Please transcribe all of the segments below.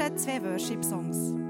Stehen zwei Worship-Songs.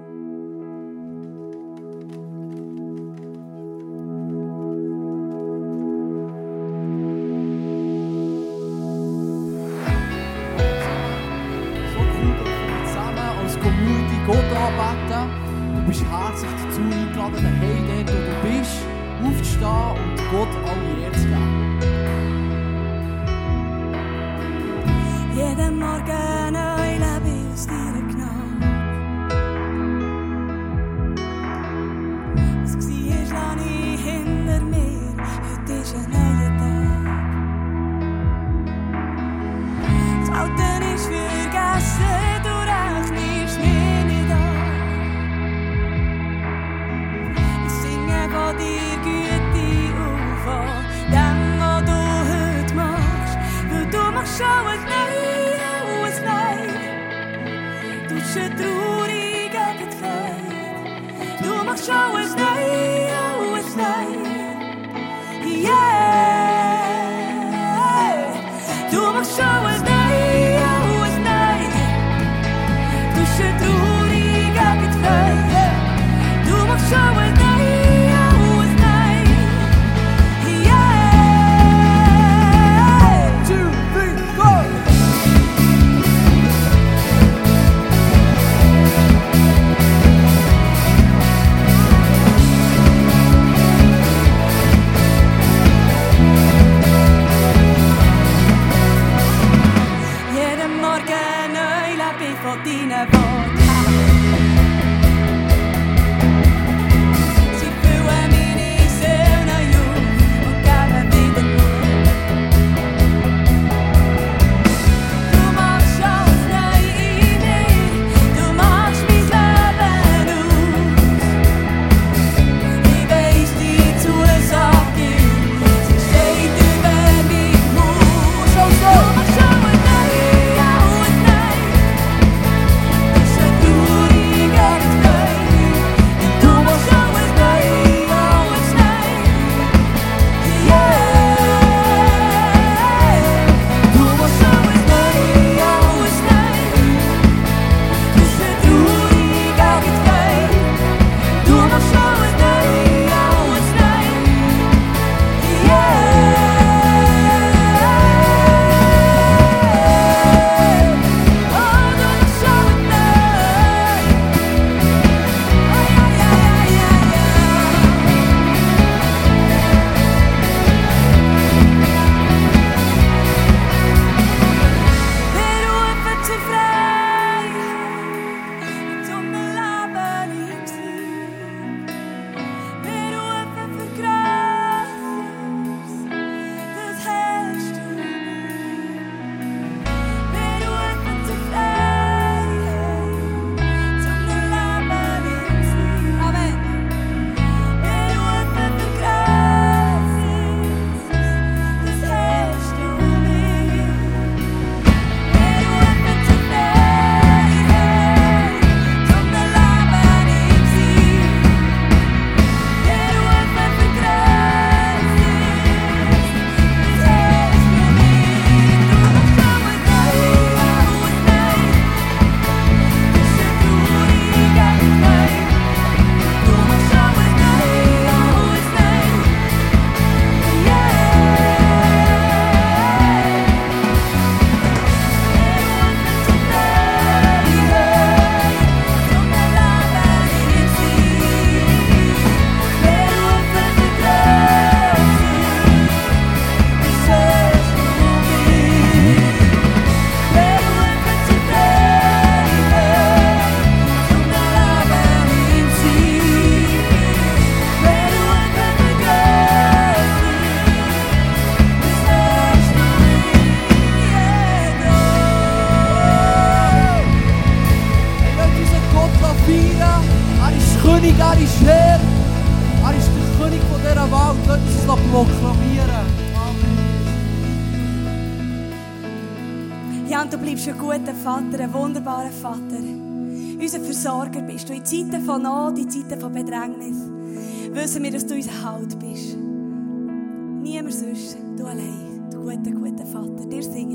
Versorger bist. Und in Zeiten von Not, in Zeiten von Bedrängnis, wissen wir, dass du unser Halt bist. Niemand sonst, du allein, du guter, guter Vater. Dir singen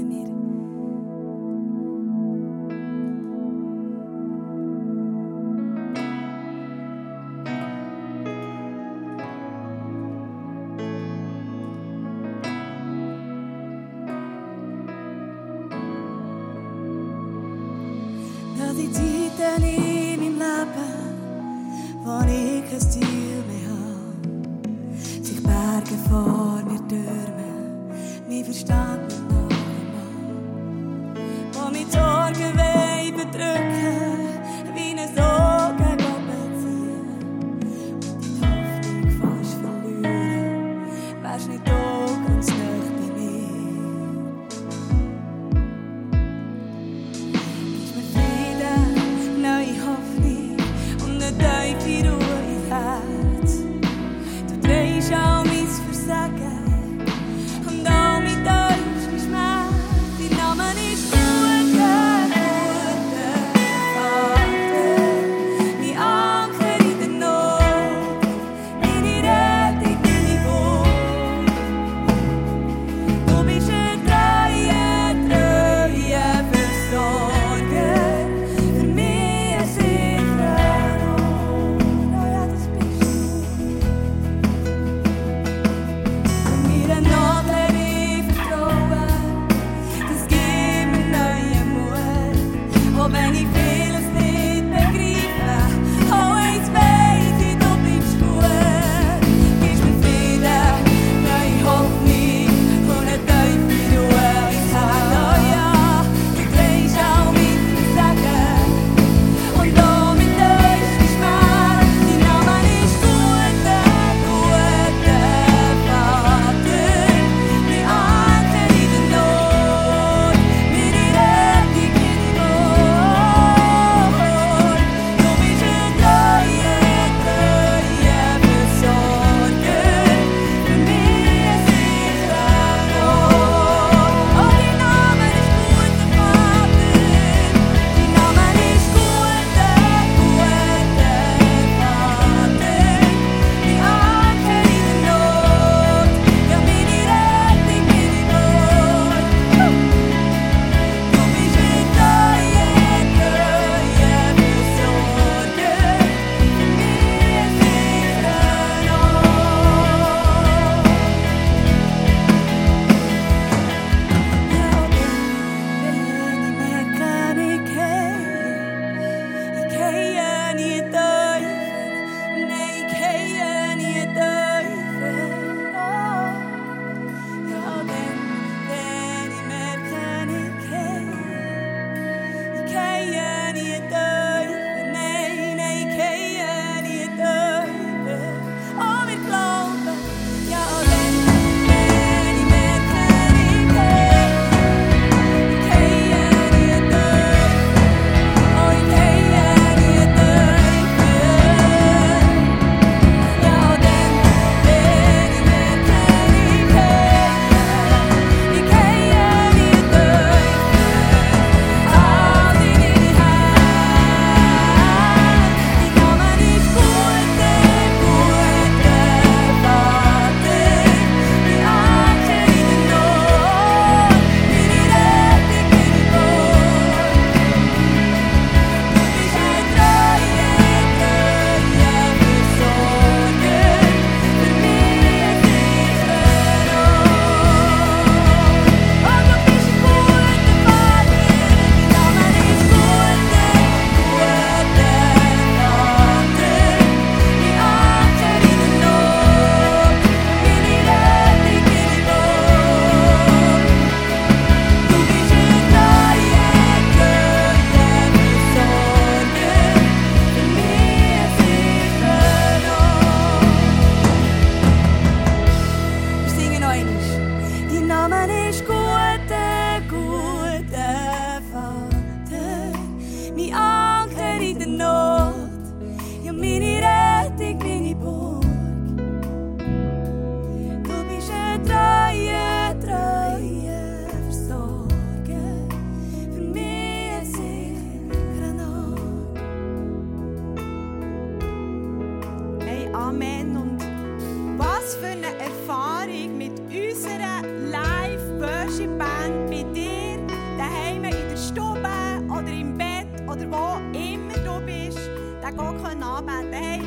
oder im Bett oder wo immer du bist, den Gott anbeten Hey,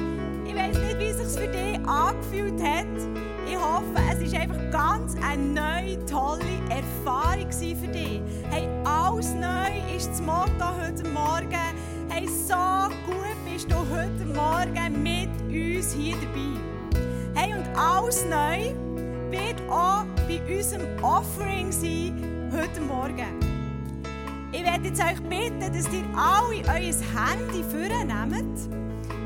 ich weiß nicht, wie es sich für dich angefühlt hat. Ich hoffe, es war einfach ganz eine neue, tolle Erfahrung für dich. Hey, alles neu ist das Motto heute Morgen. Hey, so gut bist du heute Morgen mit uns hier dabei. Hey, und alles neu wird auch bei unserem Offering sein heute Morgen. Werde jetzt euch bitten, dass ihr alle euer Handy vornehmt,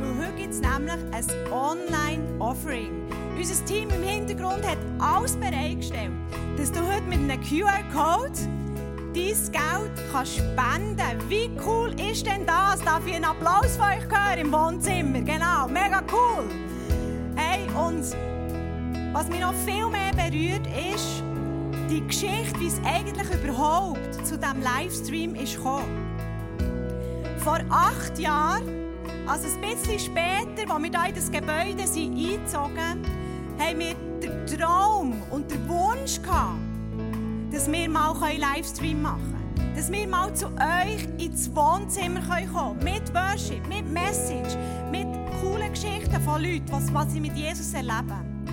weil heute gibt es nämlich ein Online-Offering. Unser Team im Hintergrund hat alles bereitgestellt, dass du heute mit einem QR-Code dein Geld kannst spenden Wie cool ist denn das? Darf ich einen Applaus von euch hören im Wohnzimmer? Genau, mega cool. Hey, und was mich noch viel mehr berührt ist, die Geschichte, wie es eigentlich überhaupt zu diesem Livestream ist gekommen. Vor acht Jahren, also ein bisschen später, als wir hier in das Gebäude sind eingezogen haben wir den Traum und den Wunsch gehabt, dass wir mal einen Livestream machen können. Dass wir mal zu euch ins Wohnzimmer kommen können. Mit Worship, mit Message, mit coolen Geschichten von Leuten, was, sie mit Jesus erleben.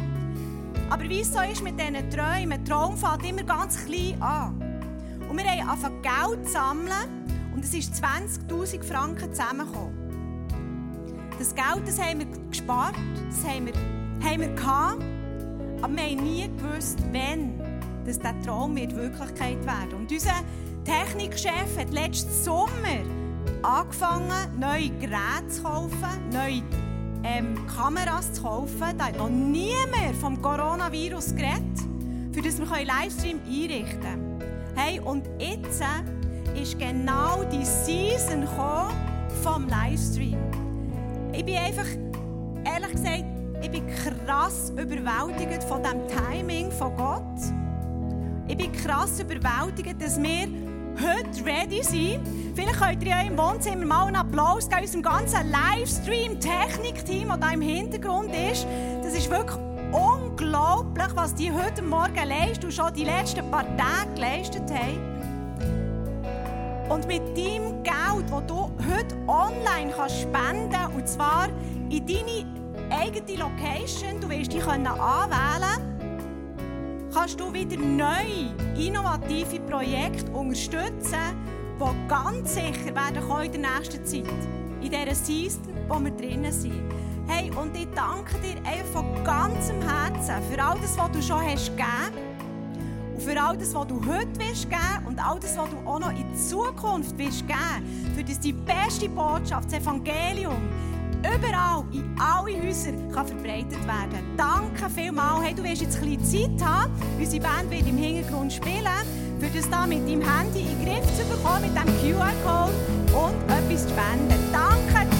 Aber wie es so ist mit diesen Träumen, Traum fängt immer ganz klein an. Und wir haben angefangen Geld zu sammeln und es ist 20'000 Franken zusammengekommen. Das Geld das haben wir gespart, das haben wir, haben wir gehabt, aber wir haben nie gewusst, wann dieser Traum wird Wirklichkeit werden Und unser Technikchef hat letzten Sommer angefangen, neue Geräte zu kaufen, neue ähm, Kameras zu kaufen. Da hat noch niemand vom Coronavirus geredet, für das wir Livestream einrichten können. Hey, und jetzt äh, ist genau die Season vom Livestream. Ich bin einfach, ehrlich gesagt, ich bin krass überwältigt von dem Timing von Gott. Ich bin krass überwältigt, dass wir heute ready sind. Vielleicht könnt ihr im Wohnzimmer mal einen Applaus geben, unserem ganzen Livestream-Technik-Team, das hier im Hintergrund ist. Das ist wirklich unglaublich, was die heute Morgen leisten und schon die letzten paar Tage geleistet haben. Und mit deinem Geld, das du heute online kannst spenden kannst, und zwar in deine eigene Location, du wirst dich anwählen kannst du wieder neue, innovative Projekte unterstützen, die ganz sicher werden in der nächsten Zeit. In dieser Season, wo wir drinnen sind. Hey, und ich danke dir einfach von ganzem Herzen für all das, was du schon hast gegeben und für all das, was du heute willst geben und all das, was du auch noch in Zukunft willst geben, für das die beste Botschaft, das Evangelium, überall, in alle Häuser kann verbreitet werden. Danke vielmals. Hey, du wirst jetzt ein bisschen Zeit haben. Unsere Band wird im Hintergrund spielen, für das da mit deinem Handy in den Griff zu bekommen, mit dem QR-Code und etwas zu spenden. Danke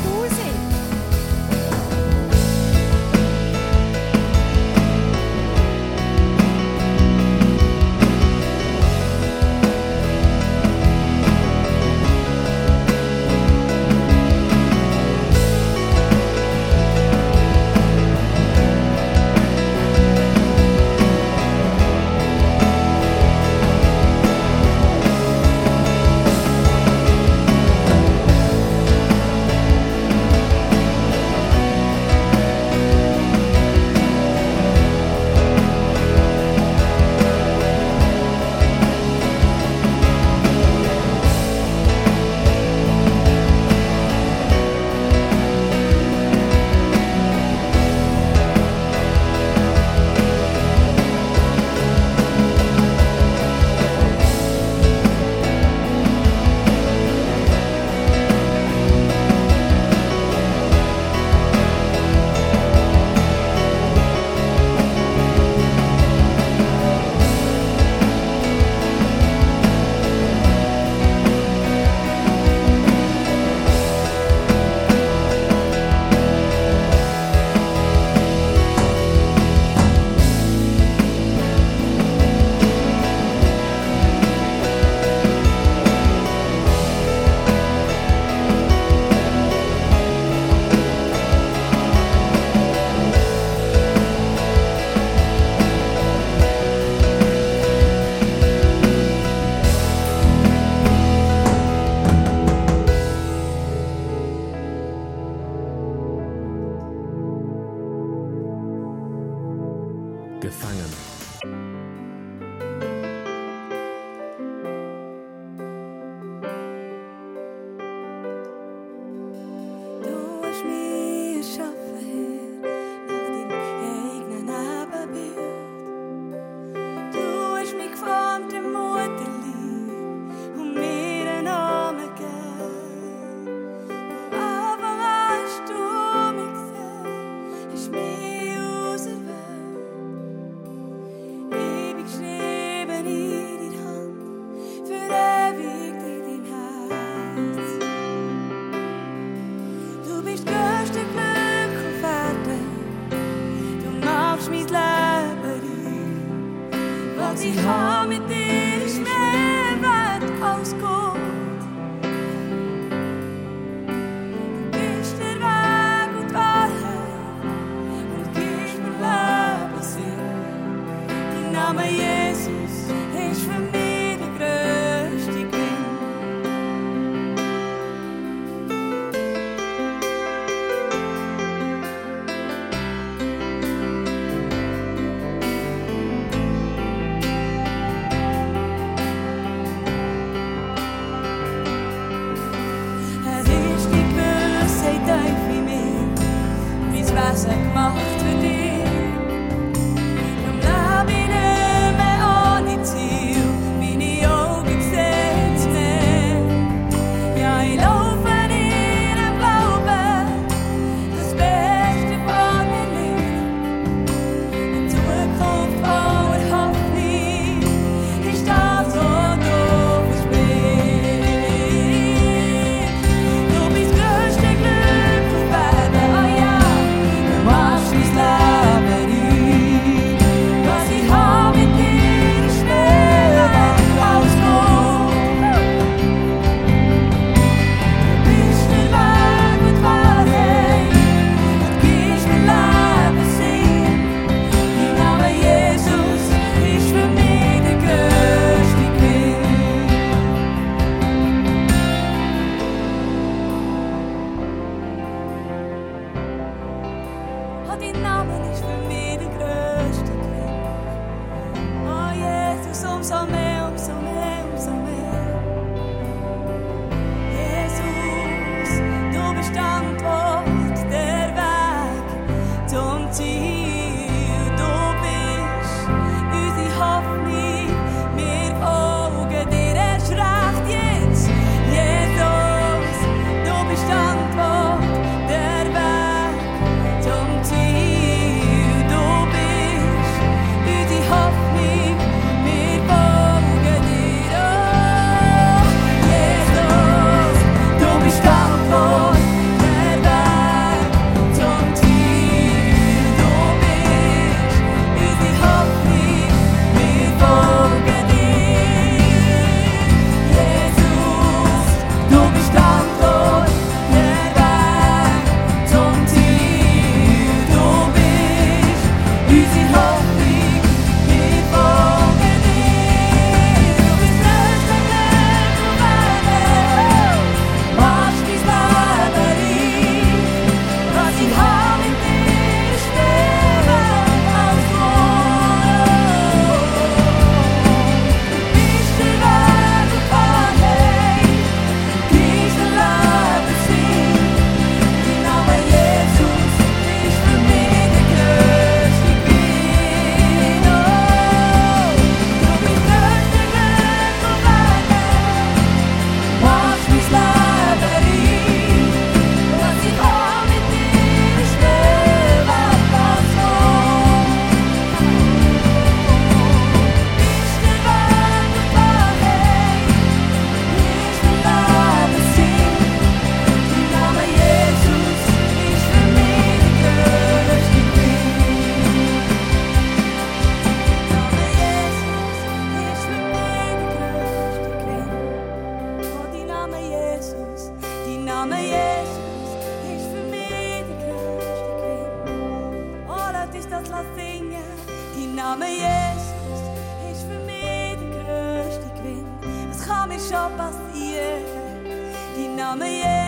Name Jesus is verminderd. Oh, das ist das Latinje. Die Name Jesus is verminderd. Het kann mir schon passieren. Die Name Jesus.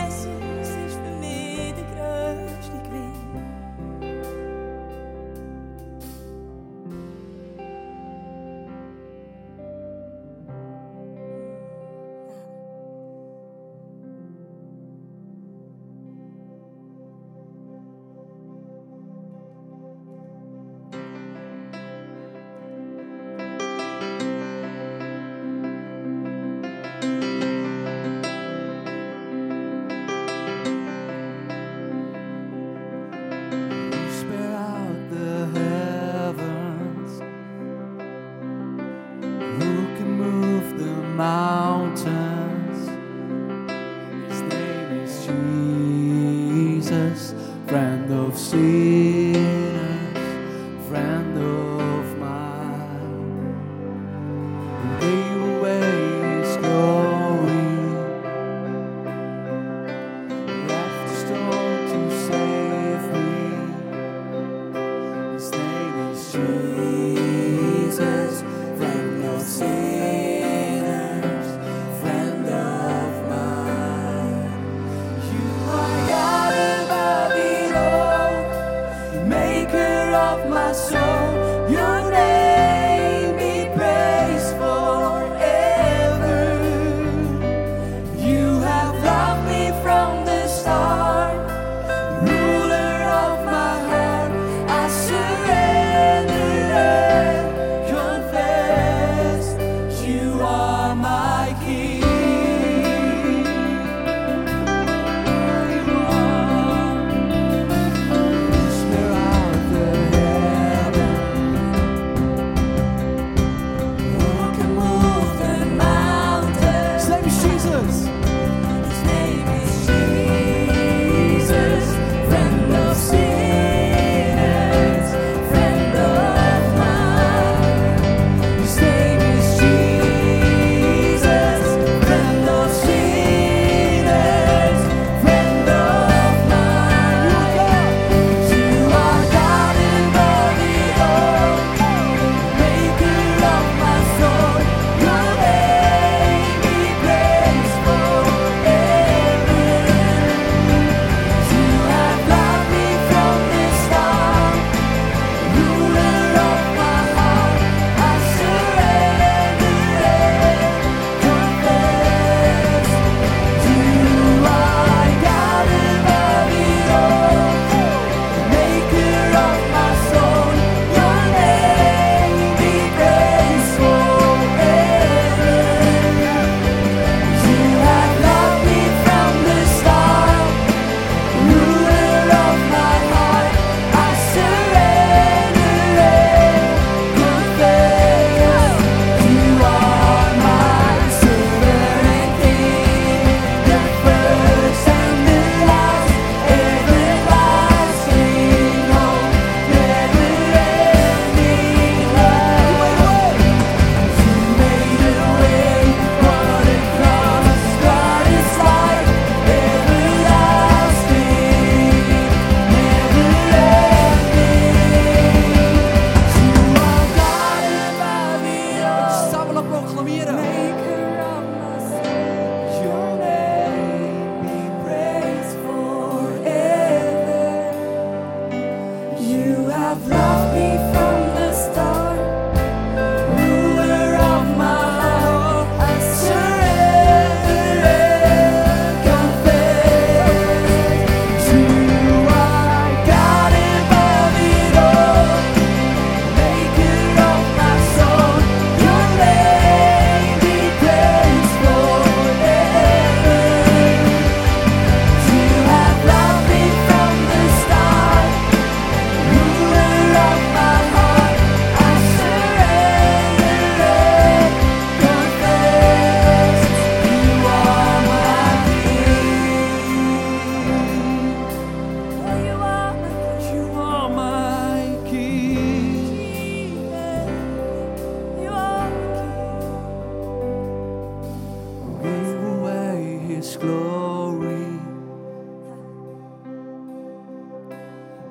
glory.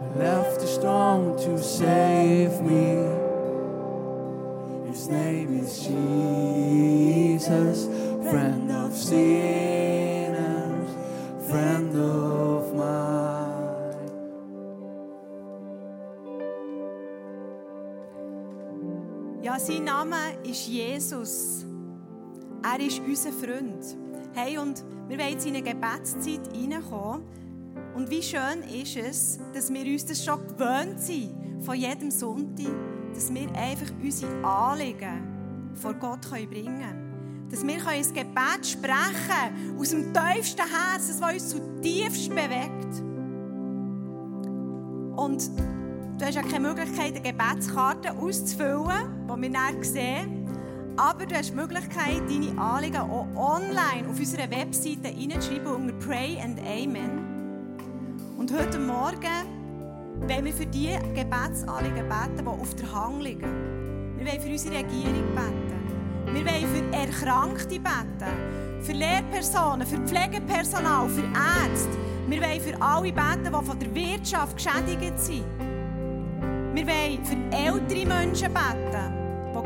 I left a stone to save me. His name is Jesus, friend of sinners, friend of mine. Ja, sein Name ist Jesus. Er ist unser Freund. Hey, und wir wollen jetzt in eine Gebetszeit reinkommen. Und wie schön ist es, dass wir uns das schon gewöhnt sind, von jedem Sonntag, dass wir einfach unsere Anliegen vor Gott können bringen können dass wir ein Gebet sprechen können, aus dem tiefsten Herz, das was uns zutiefst bewegt. Und du hast auch keine Möglichkeit, eine Gebetskarte auszufüllen, die wir dann sehen. Aber du hast die Möglichkeit, deine Anliegen auch online auf unserer Webseite reinzuschreiben unter Pray and Amen. Und heute Morgen wollen wir für die Gebetsanliegen beten, die auf der Hang liegen. Wir wollen für unsere Regierung beten. Wir wollen für Erkrankte beten. Für Lehrpersonen, für Pflegepersonal, für Ärzte. Wir wollen für alle beten, die von der Wirtschaft geschädigt sind. Wir wollen für ältere Menschen beten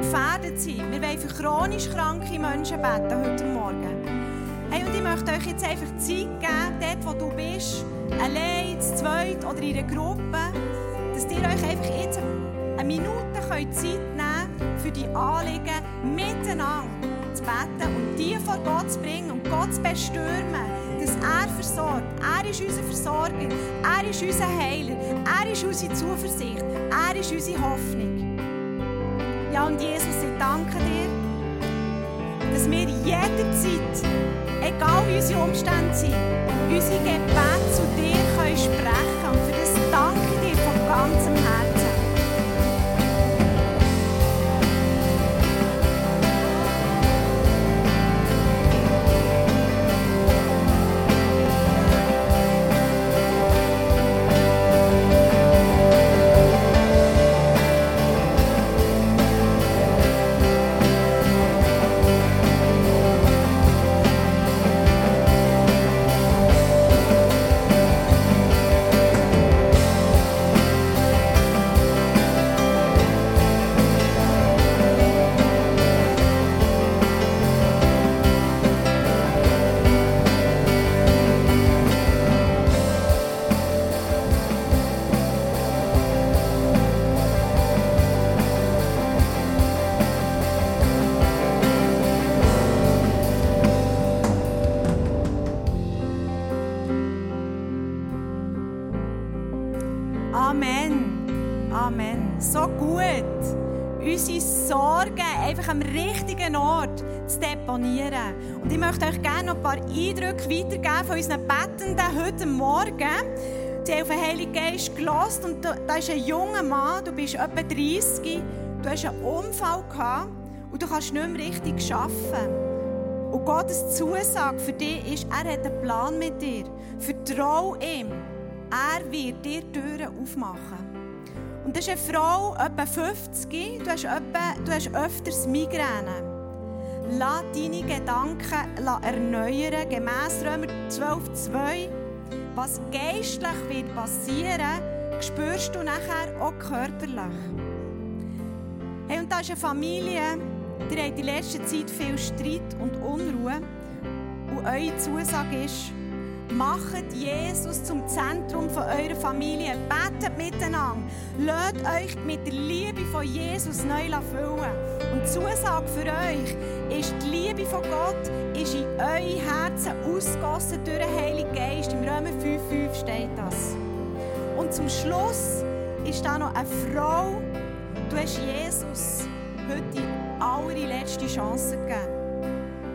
gefährdet sind. Wir wollen für chronisch kranke Menschen beten heute Morgen. Hey, und ich möchte euch jetzt einfach Zeit geben, dort wo du bist, allein, zu zweit oder in einer Gruppe, dass ihr euch einfach jetzt eine Minute könnt Zeit nehmen könnt, für die Anliegen miteinander zu beten und die vor Gott zu bringen und Gott zu bestürmen, dass er versorgt. Er ist unser Versorger, er ist unser Heiler, er ist unsere Zuversicht, er ist unsere Hoffnung. Ja, und Jesus, ich danke dir, dass wir jederzeit, egal wie unsere Umstände sind, unsere Gebete zu dir können sprechen Und für das danke ich dir von ganzem Herzen. 10 von unseren Bettenden heute Morgen, die haben auf den Heiligen Geist gelassen. und da, da ist ein junger Mann, du bist etwa 30, du hast einen Unfall gehabt und du kannst nicht mehr richtig arbeiten. Und Gottes Zusage für dich ist, er hat einen Plan mit dir. Vertrau ihm. Er wird dir Türen aufmachen. Und das ist eine Frau, etwa 50, du hast, etwa, du hast öfters Migräne. Lass deine Gedanken erneuern, gemäss Römer 12,2. Was geistlich wird passieren, spürst du nachher auch körperlich. Hey, und da ist eine Familie, die hat in letzter Zeit viel Streit und Unruhe. Und eure Zusage ist, macht Jesus zum Zentrum von eurer Familie. Betet miteinander. Lasst euch mit der Liebe von Jesus neu füllen. Zusage für euch ist, die Liebe von Gott ist in eure Herzen ausgegossen durch den Heiligen Geist. Im Römer 5,5 steht das. Und zum Schluss ist da noch eine Frau. Du hast Jesus heute die allerletzte Chance gegeben.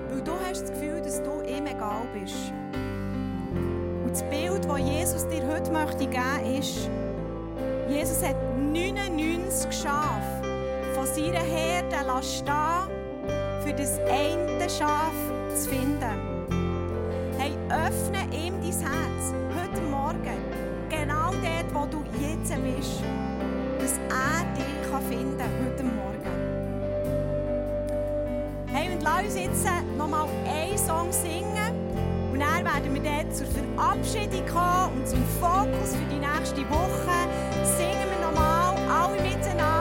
Weil du hast das Gefühl, dass du ihm egal bist. Und das Bild, das Jesus dir heute möchte geben ist, Jesus hat 99 Schafe von seiner Herde stehen, für das eine Schaf zu finden. Hey, öffne ihm dein Herz heute Morgen, genau dort, wo du jetzt bist, dass er dich finden kann heute Morgen. Hey, und lass uns jetzt nochmal einen Song singen. Und dann werden wir dann zur Verabschiedung kommen und zum Fokus für die nächste Woche. Singen wir nochmal alle miteinander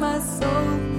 my soul.